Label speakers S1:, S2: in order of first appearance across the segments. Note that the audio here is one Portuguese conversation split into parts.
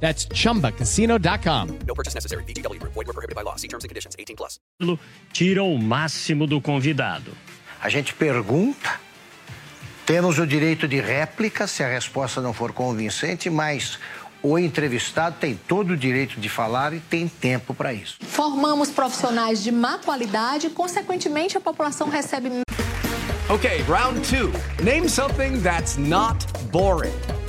S1: That's chumbacasino.com.
S2: No purchase necessary. VGW Group. Void were prohibited by law. See terms and conditions. 18 plus.
S3: tira o máximo do convidado.
S4: A gente pergunta, temos o direito de réplica se a resposta não for convincente, mas o entrevistado tem todo o direito de falar e tem tempo para isso.
S5: Formamos profissionais de má qualidade e, consequentemente, a população recebe.
S6: Okay, round two. Name something that's not boring.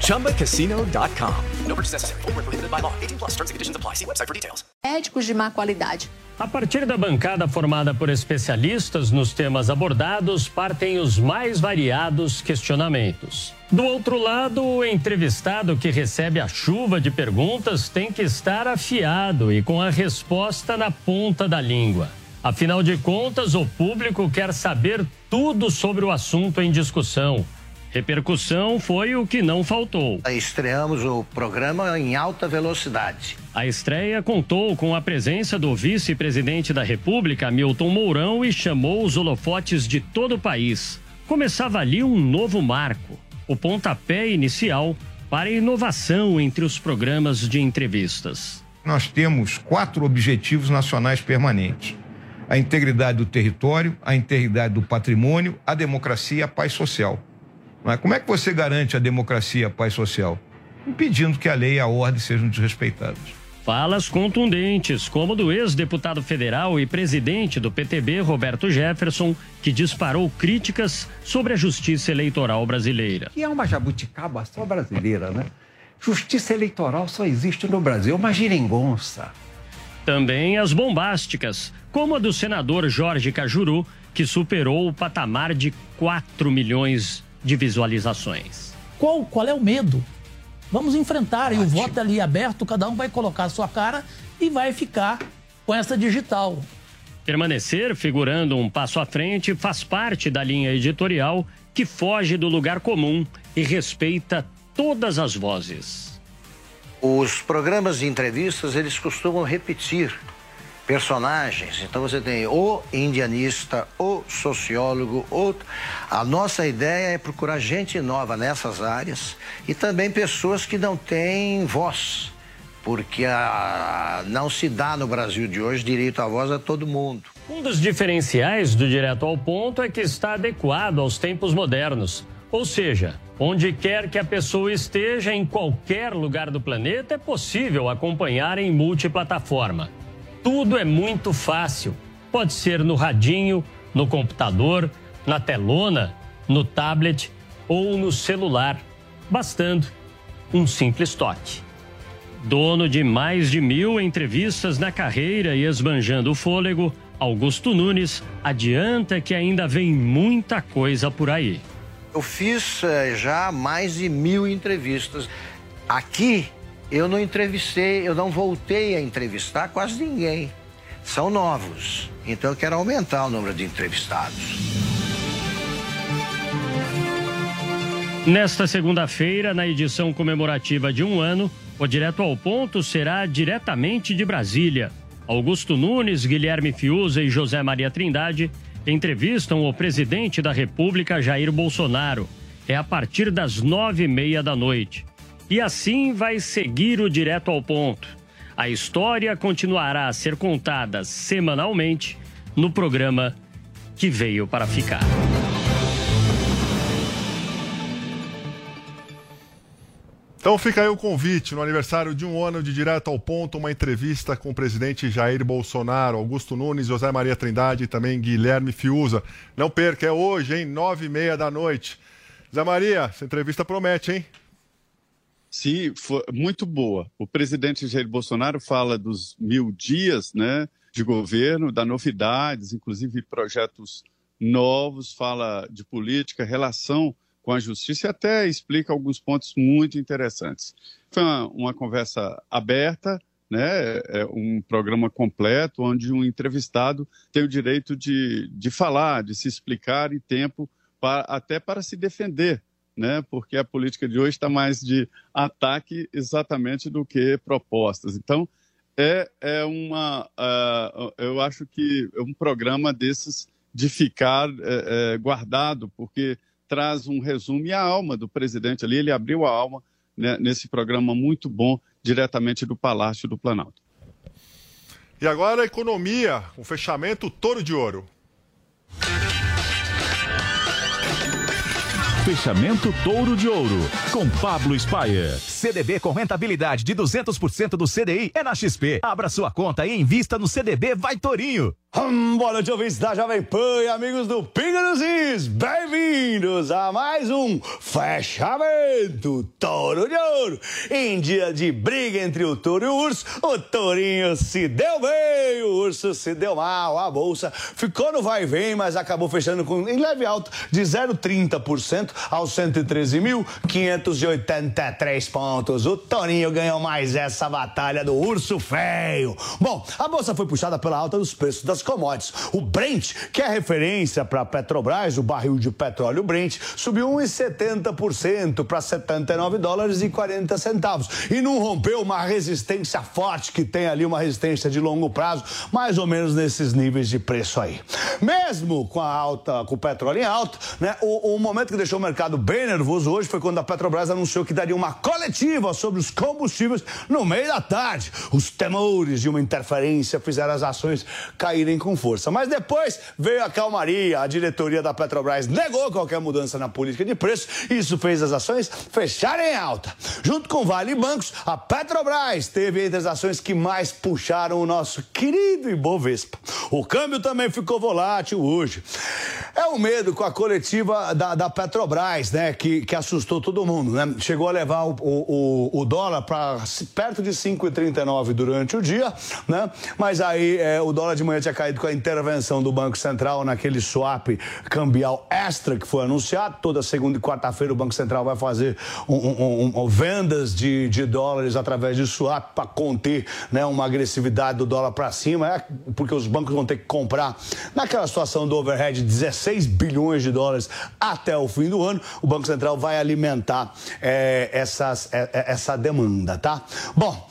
S6: ChumbaCasino.com.
S2: No purchase necessary. Void were prohibited by law. 18 plus. Terms and conditions apply. See website for details.
S5: Médicos de má qualidade.
S3: A partir da bancada formada por especialistas nos temas abordados, partem os mais variados questionamentos. Do outro lado, o entrevistado que recebe a chuva de perguntas tem que estar afiado e com a resposta na ponta da língua. Afinal de contas, o público quer saber tudo sobre o assunto em discussão. Repercussão foi o que não faltou.
S4: Estreamos o programa em alta velocidade.
S3: A estreia contou com a presença do vice-presidente da República, Milton Mourão, e chamou os holofotes de todo o país. Começava ali um novo marco, o pontapé inicial para a inovação entre os programas de entrevistas.
S7: Nós temos quatro objetivos nacionais permanentes: a integridade do território, a integridade do patrimônio, a democracia e a paz social. Mas como é que você garante a democracia e a paz social? Impedindo que a lei e a ordem sejam desrespeitadas.
S3: Falas contundentes, como do ex-deputado federal e presidente do PTB, Roberto Jefferson, que disparou críticas sobre a justiça eleitoral brasileira.
S8: Que é uma jabuticaba só brasileira, né? Justiça eleitoral só existe no Brasil, é uma geringonça.
S3: Também as bombásticas, como a do senador Jorge Cajuru, que superou o patamar de 4 milhões de visualizações.
S9: Qual, qual é o medo? Vamos enfrentar e o voto é ali aberto, cada um vai colocar a sua cara e vai ficar com essa digital.
S3: Permanecer figurando um passo à frente faz parte da linha editorial que foge do lugar comum e respeita todas as vozes.
S4: Os programas de entrevistas, eles costumam repetir personagens. Então você tem o indianista, o sociólogo, o... a nossa ideia é procurar gente nova nessas áreas e também pessoas que não têm voz, porque a... não se dá no Brasil de hoje direito à voz a todo mundo.
S3: Um dos diferenciais do Direto ao Ponto é que está adequado aos tempos modernos. Ou seja, onde quer que a pessoa esteja, em qualquer lugar do planeta, é possível acompanhar em multiplataforma. Tudo é muito fácil. Pode ser no radinho, no computador, na telona, no tablet ou no celular, bastando um simples toque. Dono de mais de mil entrevistas na carreira e esbanjando o fôlego, Augusto Nunes adianta que ainda vem muita coisa por aí.
S4: Eu fiz eh, já mais de mil entrevistas. Aqui eu não entrevistei, eu não voltei a entrevistar quase ninguém. São novos. Então eu quero aumentar o número de entrevistados.
S3: Nesta segunda-feira, na edição comemorativa de um ano, o Direto ao Ponto será diretamente de Brasília. Augusto Nunes, Guilherme Fiuza e José Maria Trindade entrevistam o presidente da República, Jair Bolsonaro. É a partir das nove e meia da noite. E assim vai seguir o Direto ao Ponto. A história continuará a ser contada semanalmente no programa que veio para ficar.
S10: Então fica aí o convite no aniversário de um ano de Direto ao Ponto, uma entrevista com o presidente Jair Bolsonaro, Augusto Nunes, José Maria Trindade e também Guilherme Fiuza. Não perca, é hoje, hein? Nove e meia da noite. Zé Maria, essa entrevista promete, hein?
S11: Se for muito boa. O presidente Jair Bolsonaro fala dos mil dias né, de governo, da novidades, inclusive projetos novos, fala de política, relação com a justiça e até explica alguns pontos muito interessantes. Foi uma, uma conversa aberta, né, é um programa completo, onde um entrevistado tem o direito de, de falar, de se explicar e tempo até para se defender, né, porque a política de hoje está mais de ataque exatamente do que propostas. Então, é, é uma. Uh, eu acho que é um programa desses de ficar é, é, guardado, porque traz um resumo e a alma do presidente ali. Ele abriu a alma né, nesse programa muito bom, diretamente do Palácio do Planalto.
S10: E agora a economia, o fechamento touro de ouro.
S12: Fechamento Touro de Ouro, com Pablo Spayer.
S13: CDB com rentabilidade de 200% do CDI é na XP. Abra sua conta e invista no CDB Vai Torinho.
S14: Hum, boa noite, ouvintes da Jovem Pan e amigos do Pinga dos Is. Bem-vindos a mais um Fechamento Touro de Ouro. Em dia de briga entre o touro e o urso, o tourinho se deu bem, o urso se deu mal. A bolsa ficou no vai e vem, mas acabou fechando com em leve alta de 0,30% aos 113.583 pontos. O tourinho ganhou mais essa batalha do urso feio. Bom, a bolsa foi puxada pela alta dos preços das commodities. O Brent, que é referência para a Petrobras, o barril de petróleo Brent, subiu 1,70% para 79 dólares e 40 centavos. E não rompeu uma resistência forte que tem ali, uma resistência de longo prazo, mais ou menos nesses níveis de preço aí. Mesmo com a alta, com o petróleo em alta, né, o, o momento que deixou o mercado bem nervoso hoje foi quando a Petrobras anunciou que daria uma coletiva sobre os combustíveis no meio da tarde. Os temores de uma interferência fizeram as ações caírem com força. Mas depois veio a calmaria, a diretoria da Petrobras negou qualquer mudança na política de preço isso fez as ações fecharem em alta. Junto com Vale e Bancos, a Petrobras teve entre as ações que mais puxaram o nosso querido Ibovespa. O câmbio também ficou volátil hoje. É o medo com a coletiva da, da Petrobras, né, que, que assustou todo mundo, né? Chegou a levar o, o, o dólar para perto de 5,39 durante o dia, né? Mas aí é, o dólar de manhã tinha caído com a intervenção do Banco Central naquele swap cambial extra que foi anunciado. Toda segunda e quarta-feira o Banco Central vai fazer um, um, um, vendas de, de dólares através de swap para conter né, uma agressividade do dólar para cima, é, porque os bancos vão ter que comprar naquela situação do overhead 16 bilhões de dólares até o fim do ano. O Banco Central vai alimentar é, essas, essa demanda, tá? Bom,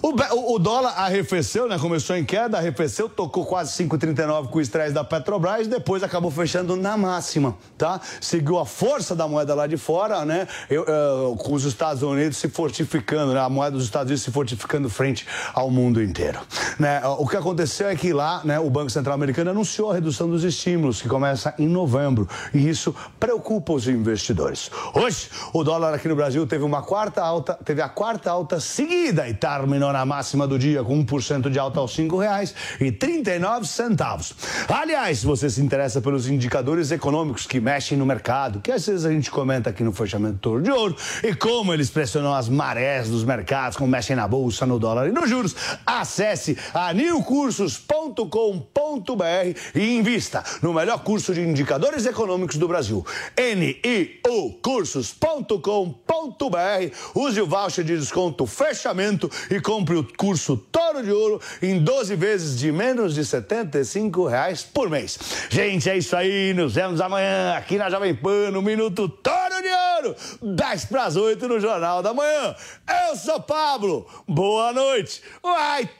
S14: o, o, dólar arrefeceu, né? Começou em queda, arrefeceu, tocou quase 5,39 com o estresse da Petrobras, depois acabou fechando na máxima, tá? Seguiu a força da moeda lá de fora, né? Eu, eu, com os Estados Unidos se fortificando, né? A moeda dos Estados Unidos se fortificando frente ao mundo inteiro, né? O que aconteceu é que lá, né? O Banco Central Americano anunciou a redução dos estímulos, que começa em novembro, e isso preocupa os investidores. Hoje, o dólar aqui no Brasil teve uma quarta alta, teve a quarta alta seguida e terminou na máxima do dia com 1% de alta aos R$ 5,39. Aliás, se você se interessa pelos indicadores econômicos que mexem no mercado, que às vezes a gente comenta aqui no fechamento Toro de Ouro, e como eles pressionam as marés dos mercados, como mexem na bolsa, no dólar e nos juros, acesse a newcursos.com.br e invista no melhor curso de indicadores econômicos do Brasil. niocursos.com.br. Use o voucher de desconto fechamento e compre o curso Toro de Ouro em 12 vezes de menos de 75 reais por mês. Gente, é isso aí. Nos vemos amanhã aqui na Jovem Pan, no Minuto Toro de Ouro, 10 para as 8 no Jornal da Manhã. Eu sou Pablo. Boa noite. Vai,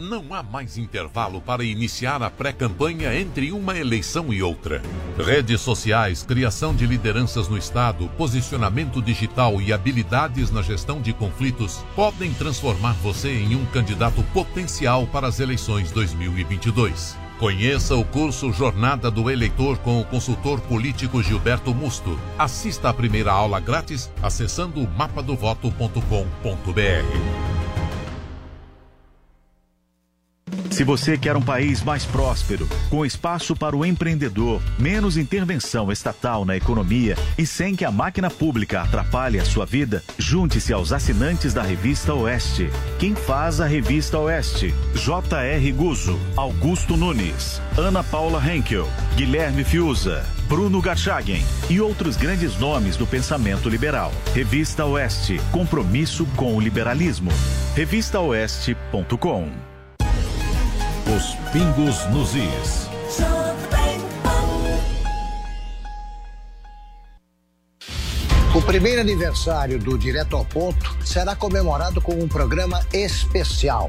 S15: Não há mais intervalo para iniciar a pré-campanha entre uma eleição e outra. Redes sociais, criação de lideranças no Estado, posicionamento digital e habilidades na gestão de conflitos podem transformar você em um candidato potencial para as eleições 2022. Conheça o curso Jornada do Eleitor com o consultor político Gilberto Musto. Assista a primeira aula grátis acessando mapadovoto.com.br.
S13: Se você quer um país mais próspero, com espaço para o empreendedor, menos intervenção estatal na economia e sem que a máquina pública atrapalhe a sua vida, junte-se aos assinantes da Revista Oeste. Quem faz a Revista Oeste? J.R. Guzo, Augusto Nunes, Ana Paula Henkel, Guilherme Fiuza, Bruno Garchagen e outros grandes nomes do pensamento liberal. Revista Oeste, compromisso com o liberalismo. Revistaoeste.com
S12: Os pingos nos is.
S4: O primeiro aniversário do Direto ao Ponto será comemorado com um programa especial.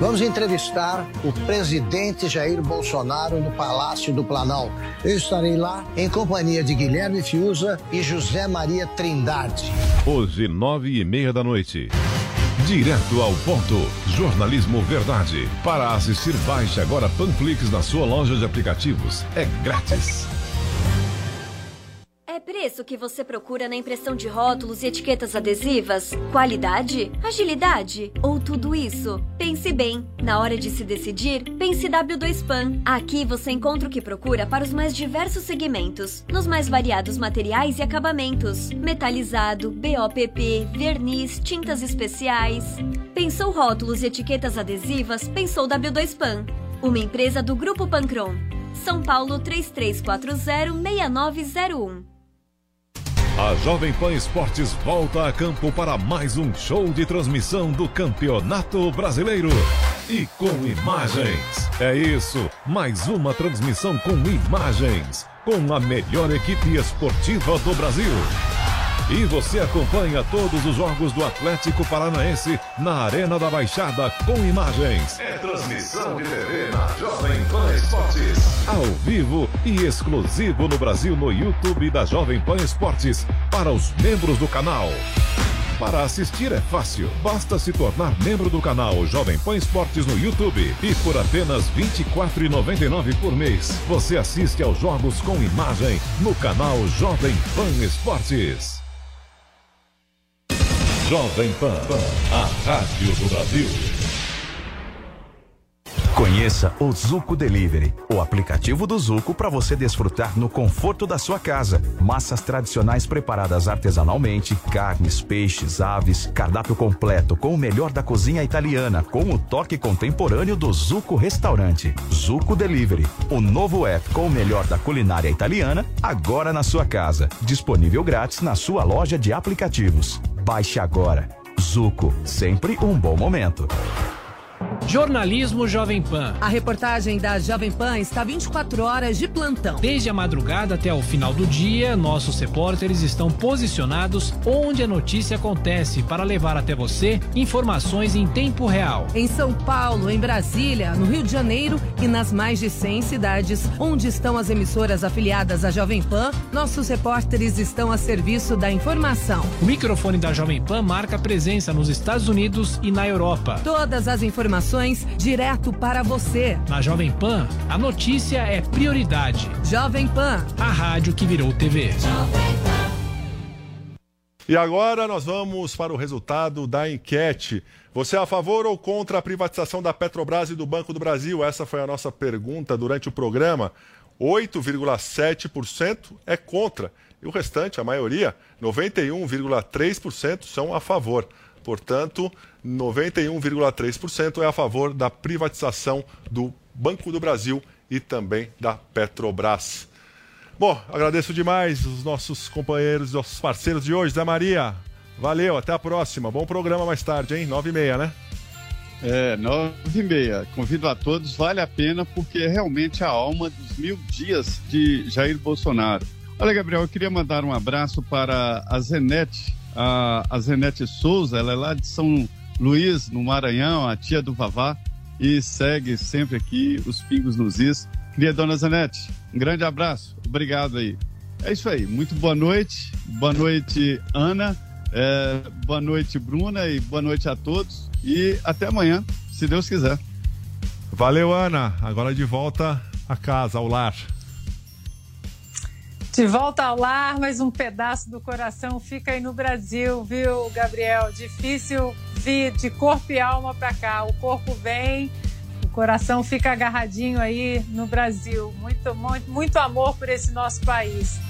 S4: Vamos entrevistar o presidente Jair Bolsonaro no Palácio do Planalto. Eu estarei lá em companhia de Guilherme Fiuza e José Maria Trindade.
S12: Hoje, nove e meia da noite. Direto ao ponto. Jornalismo Verdade. Para assistir, baixe agora Panflix na sua loja de aplicativos. É grátis.
S16: Preço que você procura na impressão de rótulos e etiquetas adesivas? Qualidade? Agilidade? Ou tudo isso? Pense bem. Na hora de se decidir, pense W2PAN. Aqui você encontra o que procura para os mais diversos segmentos, nos mais variados materiais e acabamentos: metalizado, BOPP, verniz, tintas especiais. Pensou rótulos e etiquetas adesivas? Pensou W2PAN. Uma empresa do Grupo Pancron. São Paulo 3340-6901.
S12: A Jovem Pan Esportes volta a campo para mais um show de transmissão do Campeonato Brasileiro. E com imagens. É isso, mais uma transmissão com imagens. Com a melhor equipe esportiva do Brasil. E você acompanha todos os jogos do Atlético Paranaense na Arena da Baixada com imagens. É transmissão de TV na Jovem Pan Esportes. Ao vivo e exclusivo no Brasil no YouTube da Jovem Pan Esportes para os membros do canal. Para assistir é fácil, basta se tornar membro do canal Jovem Pan Esportes no YouTube e por apenas R$ 24,99 por mês você assiste aos jogos com imagem no canal Jovem Pan Esportes. Jovem Pan, a rádio do Brasil.
S13: Conheça o Zuco Delivery, o aplicativo do Zuco para você desfrutar no conforto da sua casa. Massas tradicionais preparadas artesanalmente, carnes, peixes, aves, cardápio completo com o melhor da cozinha italiana, com o toque contemporâneo do Zuco Restaurante. Zuco Delivery, o novo app com o melhor da culinária italiana, agora na sua casa. Disponível grátis na sua loja de aplicativos. Baixe agora. Zuco, sempre um bom momento.
S17: Jornalismo Jovem Pan.
S18: A reportagem da Jovem Pan está 24 horas de plantão.
S17: Desde a madrugada até o final do dia, nossos repórteres estão posicionados onde a notícia acontece para levar até você informações em tempo real.
S18: Em São Paulo, em Brasília, no Rio de Janeiro e nas mais de 100 cidades onde estão as emissoras afiliadas à Jovem Pan, nossos repórteres estão a serviço da informação.
S17: O microfone da Jovem Pan marca presença nos Estados Unidos e na Europa.
S18: Todas as informações direto para você.
S17: Na Jovem Pan, a notícia é prioridade.
S18: Jovem Pan,
S17: a rádio que virou TV.
S10: E agora nós vamos para o resultado da enquete. Você é a favor ou contra a privatização da Petrobras e do Banco do Brasil? Essa foi a nossa pergunta durante o programa. 8,7% é contra. E o restante, a maioria, 91,3% são a favor. Portanto, 91,3% é a favor da privatização do Banco do Brasil e também da Petrobras. Bom, agradeço demais os nossos companheiros, nossos parceiros de hoje, Zé Maria. Valeu, até a próxima. Bom programa mais tarde, hein? Nove e meia, né?
S11: É, nove e meia. Convido a todos, vale a pena porque é realmente a alma dos mil dias de Jair Bolsonaro. Olha, Gabriel, eu queria mandar um abraço para a Zenete, a, a Zenete Souza, ela é lá de São Luís, no Maranhão, a tia do Vavá. e segue sempre aqui os Pingos nos Is. Queria, dona Zanete, um grande abraço. Obrigado aí. É isso aí. Muito boa noite. Boa noite, Ana. É, boa noite, Bruna. E boa noite a todos. E até amanhã, se Deus quiser.
S10: Valeu, Ana. Agora de volta a casa, ao lar.
S19: De volta ao lar, mas um pedaço do coração fica aí no Brasil, viu, Gabriel? Difícil vir de corpo e alma para cá. O corpo vem, o coração fica agarradinho aí no Brasil. Muito, muito, muito amor por esse nosso país.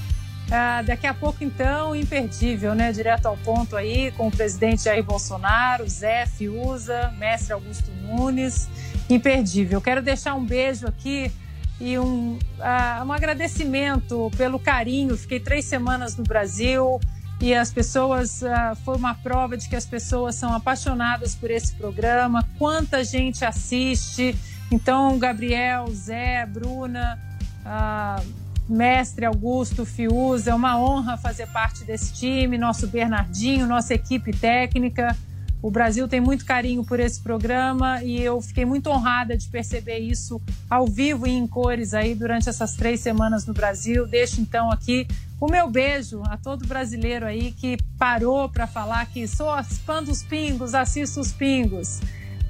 S19: Ah, daqui a pouco, então, imperdível, né? Direto ao ponto aí, com o presidente Jair Bolsonaro, Zé Fiuza, mestre Augusto Nunes. Imperdível. Quero deixar um beijo aqui e um, uh, um agradecimento pelo carinho. Fiquei três semanas no Brasil e as pessoas uh, foi uma prova de que as pessoas são apaixonadas por esse programa. Quanta gente assiste! Então, Gabriel, Zé, Bruna, uh, mestre Augusto, Fiuza, é uma honra fazer parte desse time. Nosso Bernardinho, nossa equipe técnica. O Brasil tem muito carinho por esse programa e eu fiquei muito honrada de perceber isso ao vivo e em cores aí durante essas três semanas no Brasil. Deixo então aqui o meu beijo a todo brasileiro aí que parou para falar que sou fã dos pingos, assisto os pingos.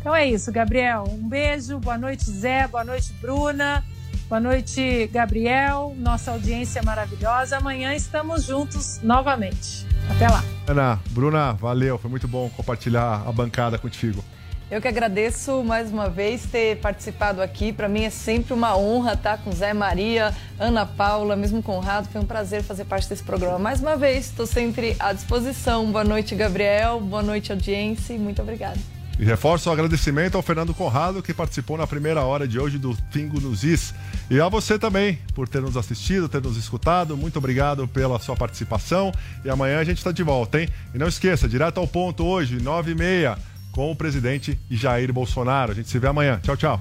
S19: Então é isso, Gabriel. Um beijo, boa noite, Zé, boa noite, Bruna. Boa noite, Gabriel. Nossa audiência maravilhosa. Amanhã estamos juntos novamente. Até lá.
S10: Ana, Bruna, valeu. Foi muito bom compartilhar a bancada contigo.
S20: Eu que agradeço mais uma vez ter participado aqui. Para mim é sempre uma honra estar com Zé Maria, Ana Paula, mesmo Conrado. Foi um prazer fazer parte desse programa. Mais uma vez, estou sempre à disposição. Boa noite, Gabriel. Boa noite, audiência. E muito obrigada.
S10: E reforço o agradecimento ao Fernando Conrado, que participou na primeira hora de hoje do Pingo nos Is. E a você também, por ter nos assistido, ter nos escutado. Muito obrigado pela sua participação. E amanhã a gente está de volta, hein? E não esqueça, direto ao ponto hoje, 9 e meia, com o presidente Jair Bolsonaro. A gente se vê amanhã. Tchau, tchau.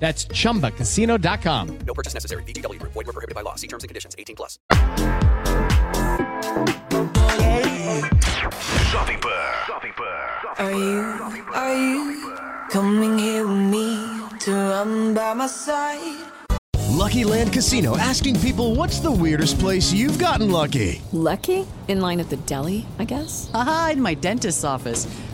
S1: That's chumbacasino.com.
S2: No purchase necessary. VGW Group. Void were prohibited by law. See terms and conditions. 18 plus.
S21: Jovem Pan. Jovem
S22: Are you, are you coming here with me to run by my side?
S23: Lucky Land Casino asking people what's the weirdest place you've gotten lucky?
S24: Lucky? In line at the deli, I guess?
S25: Aha, in my dentist's office.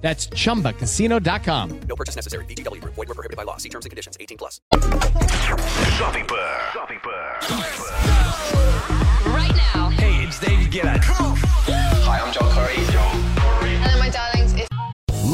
S1: That's chumbacasino.com.
S2: No purchase necessary. VGW Group. Void were prohibited by law. See terms and conditions. 18 plus.
S21: Jovem Pan. Jovem Pan.
S18: Right now.
S21: Hey, it's David Guetta. Hi, I'm